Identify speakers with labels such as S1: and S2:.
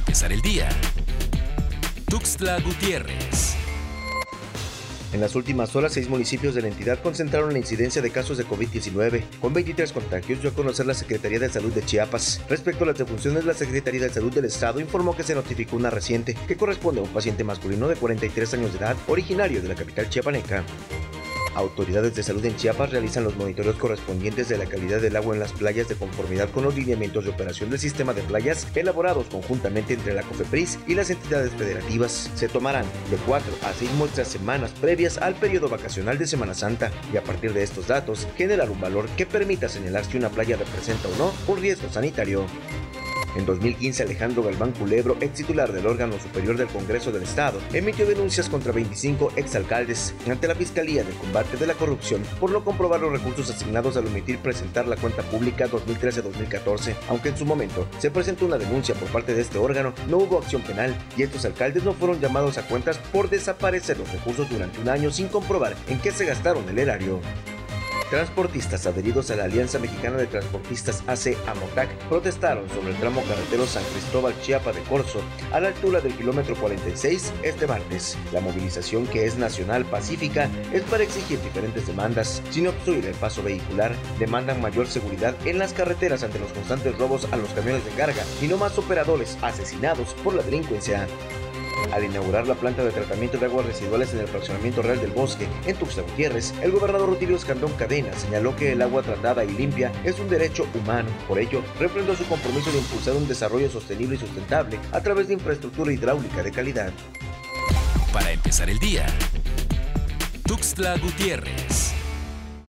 S1: empezar el día. Tuxtla Gutiérrez.
S2: En las últimas horas, seis municipios de la entidad concentraron la incidencia de casos de COVID-19, con 23 contagios, dio a conocer la Secretaría de Salud de Chiapas. Respecto a las defunciones, la Secretaría de Salud del Estado informó que se notificó una reciente, que corresponde a un paciente masculino de 43 años de edad, originario de la capital chiapaneca. Autoridades de salud en Chiapas realizan los monitoreos correspondientes de la calidad del agua en las playas de conformidad con los lineamientos de operación del sistema de playas elaborados conjuntamente entre la COFEPRIS y las entidades federativas. Se tomarán de 4 a 6 muestras semanas previas al periodo vacacional de Semana Santa y a partir de estos datos generar un valor que permita señalar si una playa representa o no un riesgo sanitario. En 2015, Alejandro Galván Culebro, ex titular del órgano superior del Congreso del Estado, emitió denuncias contra 25 exalcaldes ante la Fiscalía del Combate de la Corrupción por no comprobar los recursos asignados al omitir presentar la cuenta pública 2013-2014. Aunque en su momento se presentó una denuncia por parte de este órgano, no hubo acción penal y estos alcaldes no fueron llamados a cuentas por desaparecer los recursos durante un año sin comprobar en qué se gastaron el erario. Transportistas adheridos a la Alianza Mexicana de Transportistas AC AMOTAC protestaron sobre el tramo carretero San Cristóbal Chiapa de Corzo a la altura del kilómetro 46 este martes. La movilización que es nacional pacífica es para exigir diferentes demandas, sin obstruir el paso vehicular, demandan mayor seguridad en las carreteras ante los constantes robos a los camiones de carga y no más operadores asesinados por la delincuencia. Al inaugurar la planta de tratamiento de aguas residuales en el fraccionamiento real del bosque en Tuxtla Gutiérrez, el gobernador Rutilio Escandón Cadena señaló que el agua tratada y limpia es un derecho humano. Por ello, refrendó su compromiso de impulsar un desarrollo sostenible y sustentable a través de infraestructura hidráulica de calidad.
S1: Para empezar el día, Tuxtla Gutiérrez.